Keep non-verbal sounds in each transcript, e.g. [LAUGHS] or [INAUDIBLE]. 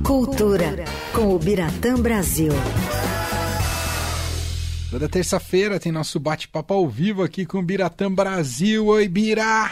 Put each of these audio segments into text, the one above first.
Cultura, com o Biratã Brasil. Toda terça-feira tem nosso bate-papo ao vivo aqui com o Biratã Brasil. Oi, Bira!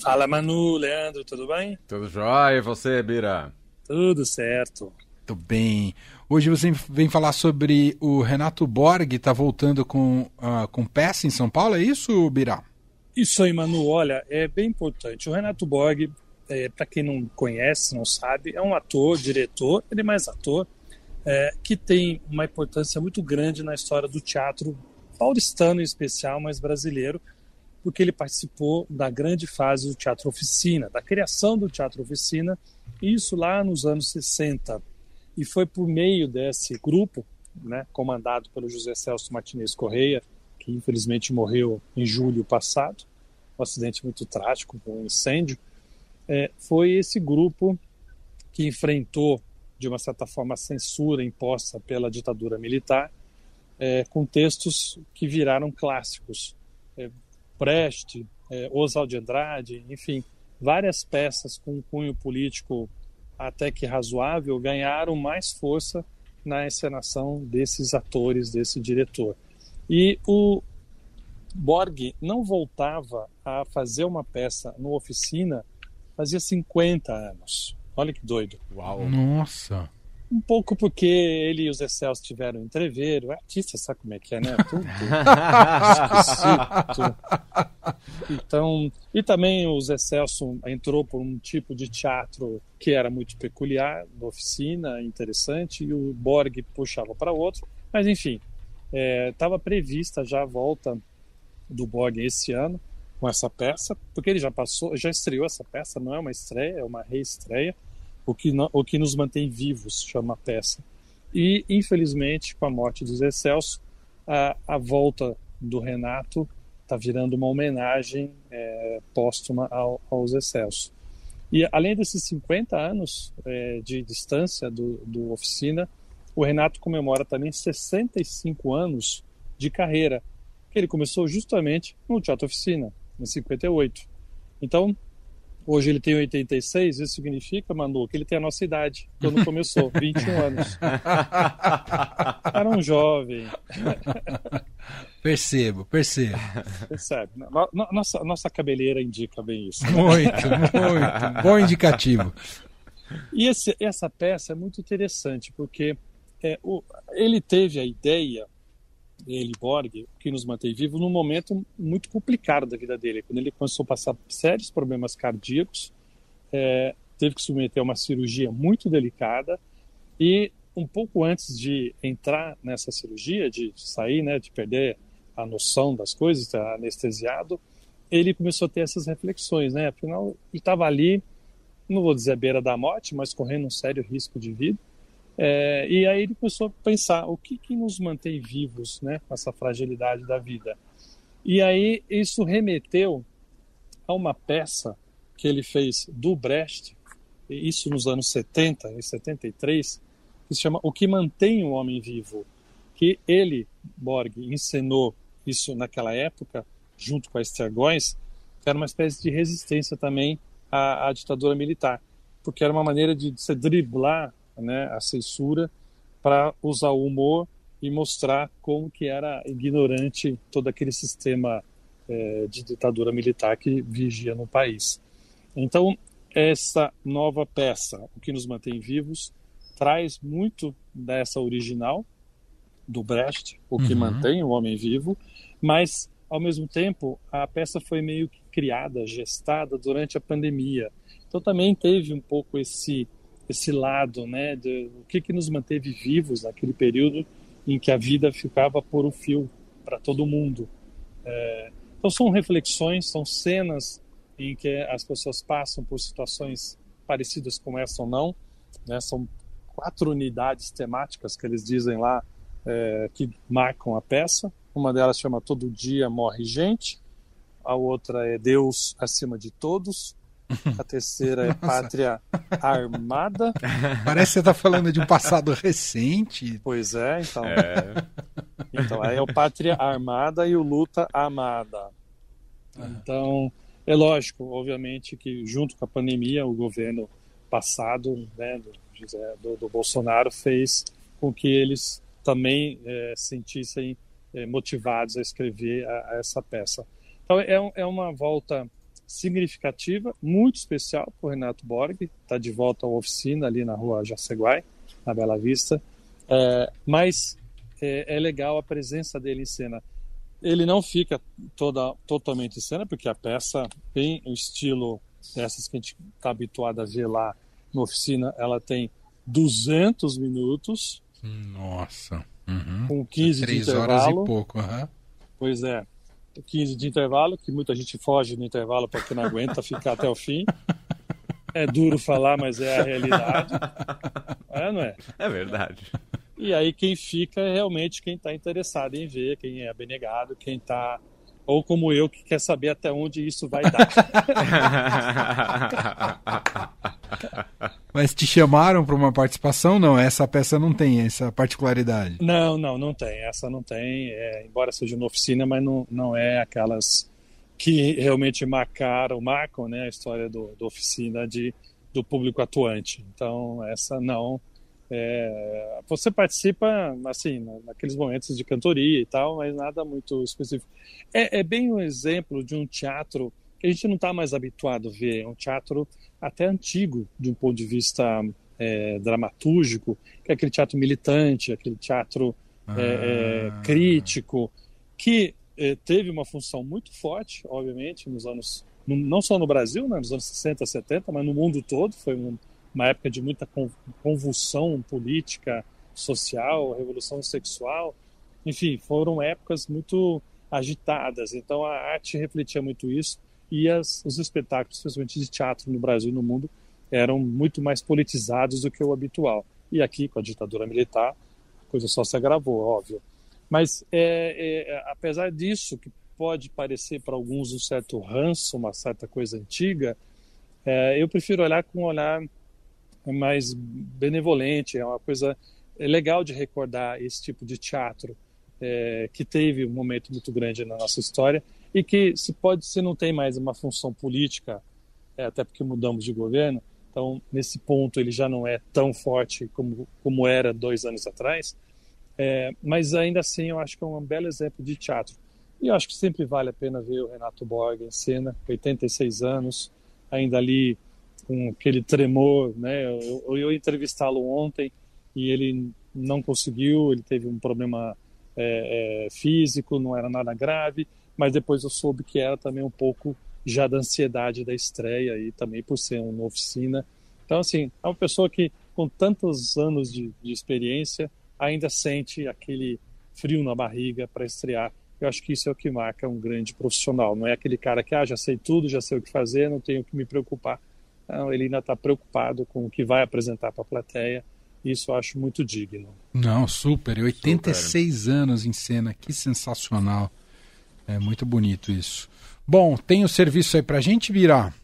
Fala, Manu, Leandro, tudo bem? Tudo jóia, e você, Bira? Tudo certo. Tudo bem. Hoje você vem falar sobre o Renato Borg, está voltando com, uh, com peça em São Paulo, é isso, Bira? Isso aí, Manu, olha, é bem importante. O Renato Borg, é, para quem não conhece, não sabe, é um ator, diretor, ele é mais ator, é, que tem uma importância muito grande na história do teatro paulistano em especial, mas brasileiro, porque ele participou da grande fase do Teatro Oficina, da criação do Teatro Oficina, isso lá nos anos 60. E foi por meio desse grupo, né, comandado pelo José Celso Martinez Correia, que infelizmente morreu em julho passado, um acidente muito trágico, um incêndio, é, foi esse grupo que enfrentou, de uma certa forma, a censura imposta pela ditadura militar, é, com textos que viraram clássicos. É, Brecht, é, Oswald de Andrade, enfim, várias peças com um cunho político até que razoável ganharam mais força na encenação desses atores, desse diretor. E o Borg não voltava a fazer uma peça no oficina fazia 50 anos. Olha que doido. Uau. Nossa. Um pouco porque ele e os Excels tiveram entreveiro. O artista sabe como é que é, né? [LAUGHS] Tudo. Então, e também os Excelso entrou por um tipo de teatro que era muito peculiar, da oficina, interessante, e o Borg puxava para outro. Mas, enfim, estava é, prevista já a volta do Borg esse ano com essa peça, porque ele já passou, já estreou essa peça, não é uma estreia, é uma reestreia o que, o que nos mantém vivos, chama a peça. E, infelizmente, com a morte do Zé Celso, a, a volta do Renato está virando uma homenagem é, póstuma ao, ao. E, além desses 50 anos é, de distância do, do Oficina, o Renato comemora também 65 anos de carreira, que ele começou justamente no Teatro Oficina, em 58. Então, Hoje ele tem 86, isso significa, Manu, que ele tem a nossa idade, quando começou, [LAUGHS] 21 anos. Era um jovem. Percebo, percebo. Percebe. Nossa, nossa cabeleira indica bem isso. Né? Muito, muito. Bom indicativo. E esse, essa peça é muito interessante, porque é, o, ele teve a ideia ele, Borg, que nos mantém vivo num momento muito complicado da vida dele, quando ele começou a passar sérios problemas cardíacos, é, teve que submeter a uma cirurgia muito delicada e um pouco antes de entrar nessa cirurgia, de sair, né, de perder a noção das coisas, estar anestesiado, ele começou a ter essas reflexões, né? Afinal, ele estava ali, não vou dizer à beira da morte, mas correndo um sério risco de vida. É, e aí ele começou a pensar o que, que nos mantém vivos, né, com essa fragilidade da vida. E aí isso remeteu a uma peça que ele fez do Brecht, isso nos anos 70 e 73, que se chama O que mantém o homem vivo, que ele, Borg, encenou isso naquela época, junto com a Esther Góes, que era uma espécie de resistência também à, à ditadura militar, porque era uma maneira de se driblar né, a censura para usar o humor e mostrar como que era ignorante todo aquele sistema é, de ditadura militar que vigia no país. Então, essa nova peça, O que nos mantém vivos, traz muito dessa original do Brecht, O que uhum. mantém o homem vivo, mas ao mesmo tempo a peça foi meio que criada, gestada durante a pandemia. Então também teve um pouco esse esse lado, né, de, o que que nos manteve vivos naquele período em que a vida ficava por um fio para todo mundo. É, então são reflexões, são cenas em que as pessoas passam por situações parecidas com essa ou não. Né? São quatro unidades temáticas que eles dizem lá é, que marcam a peça. Uma delas chama Todo Dia Morre Gente, a outra é Deus acima de todos, [LAUGHS] a terceira é Pátria Armada. [LAUGHS] Parece que você está falando de um passado recente. Pois é, então. É. [LAUGHS] Então, aí é o Pátria Armada e o Luta Amada. Então, é lógico, obviamente, que junto com a pandemia, o governo passado né, do, do, do, Bolsonaro fez com que eles também é, sentissem é, motivados a escrever a, a essa peça. Então é, é, uma volta significativa, muito especial para o Renato Borg, está de volta à oficina ali na rua Jaceguai, na Bela Vista, é, mas é, é, legal a presença dele em cena. Ele não fica toda, totalmente em cena, porque a peça tem o estilo dessas que a gente está habituado a ver lá na oficina, ela tem 200 minutos. Nossa. Uhum. Com 15 Três de intervalo. horas e pouco. Uhum. Pois é. 15 de intervalo, que muita gente foge no intervalo porque não aguenta ficar até o fim. É duro falar, mas é a realidade. É, não é? É verdade. E aí quem fica é realmente quem está interessado em ver, quem é abnegado, quem está ou como eu que quer saber até onde isso vai dar. [LAUGHS] [LAUGHS] Mas te chamaram para uma participação? Não, essa peça não tem essa particularidade. Não, não, não tem. Essa não tem. É, embora seja uma oficina, mas não, não é aquelas que realmente marcaram, marcam né, a história do, do oficina de, do público atuante. Então, essa não. É, você participa, assim, naqueles momentos de cantoria e tal, mas nada muito específico. É, é bem um exemplo de um teatro que a gente não está mais habituado a ver. É um teatro até antigo, de um ponto de vista é, dramatúrgico, que é aquele teatro militante, aquele teatro é, é, ah. crítico, que é, teve uma função muito forte, obviamente, nos anos, não só no Brasil, né, nos anos 60, 70, mas no mundo todo, foi um uma época de muita convulsão política, social, revolução sexual. Enfim, foram épocas muito agitadas. Então a arte refletia muito isso e as, os espetáculos, especialmente de teatro no Brasil e no mundo, eram muito mais politizados do que o habitual. E aqui, com a ditadura militar, a coisa só se agravou, óbvio. Mas, é, é, apesar disso, que pode parecer para alguns um certo ranço, uma certa coisa antiga, é, eu prefiro olhar com um olhar mais benevolente, é uma coisa é legal de recordar esse tipo de teatro é, que teve um momento muito grande na nossa história e que se pode se não tem mais uma função política, é, até porque mudamos de governo, então nesse ponto ele já não é tão forte como como era dois anos atrás, é, mas ainda assim eu acho que é um belo exemplo de teatro. E eu acho que sempre vale a pena ver o Renato Borg em cena, 86 anos, ainda ali com aquele tremor, né? Eu, eu, entrevistá-lo ontem e ele não conseguiu, ele teve um problema é, é, físico, não era nada grave, mas depois eu soube que era também um pouco já da ansiedade da estreia e também por ser uma oficina. Então, assim, é uma pessoa que com tantos anos de, de experiência ainda sente aquele frio na barriga para estrear. Eu acho que isso é o que marca um grande profissional. Não é aquele cara que, ah, já sei tudo, já sei o que fazer, não tenho que me preocupar. Então, ele ainda está preocupado com o que vai apresentar para a plateia. Isso eu acho muito digno. Não, super. 86 super. anos em cena, que sensacional. É muito bonito isso. Bom, tem o serviço aí para a gente virar?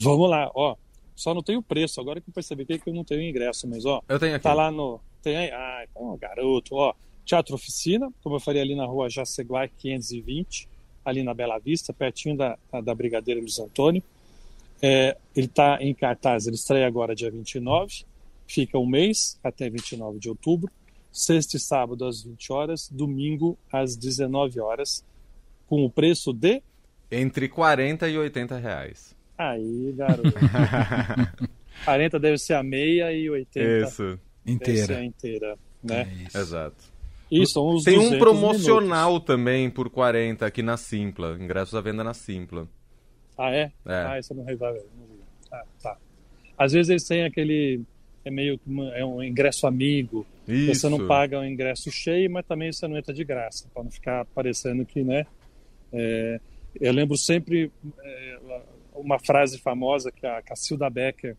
Vamos lá, ó. Só não tem o preço, agora que eu percebi que eu não tenho ingresso, mas ó. Eu tenho aqui. Tá lá no. Tem aí? Ah, então, garoto, ó. Teatro Oficina, como eu falei ali na rua Jaceguai 520, ali na Bela Vista, pertinho da, da Brigadeira Luiz Antônio. É, ele está em cartaz, ele estreia agora dia 29, fica um mês até 29 de outubro, sexta e sábado às 20 horas, domingo às 19 horas, com o preço de? Entre 40 e 80 reais. Aí, garoto. [LAUGHS] 40 deve ser a meia e 80 isso. inteira. inteira, né? É isso. Exato. Isso, Tem um promocional minutos. também por 40 aqui na Simpla, ingressos à venda na Simpla. Ah, é? é. Ah, isso eu não resolve. Ah, tá. Às vezes eles têm aquele. É meio que é um ingresso amigo. Isso. Você não paga um ingresso cheio, mas também você não entra de graça, para não ficar parecendo que, né? É, eu lembro sempre é, uma frase famosa que a Cacilda Becker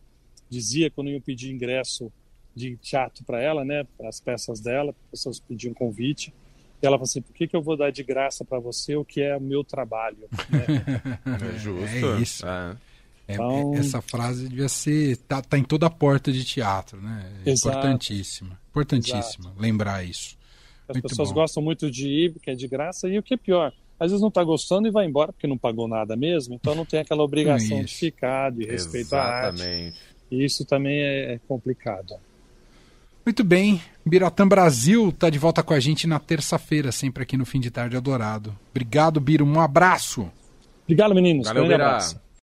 dizia quando iam pedir ingresso de teatro para ela, né? Para as peças dela, as pessoas pediam convite. Ela falou assim: por que, que eu vou dar de graça para você o que é o meu trabalho? Né? [LAUGHS] é justo. É isso. É. É, então... Essa frase devia ser. Tá, tá, em toda a porta de teatro, né? É importantíssima. Importantíssima Exato. lembrar isso. As muito pessoas bom. gostam muito de ir, porque é de graça, e o que é pior, às vezes não está gostando e vai embora porque não pagou nada mesmo, então não tem aquela obrigação de ficar, de respeito Exatamente. E isso também é, é complicado. Muito bem. Biratã Brasil está de volta com a gente na terça-feira, sempre aqui no Fim de Tarde Adorado. Obrigado, Biro. Um abraço. Obrigado, meninos. Valeu, Grande abraço.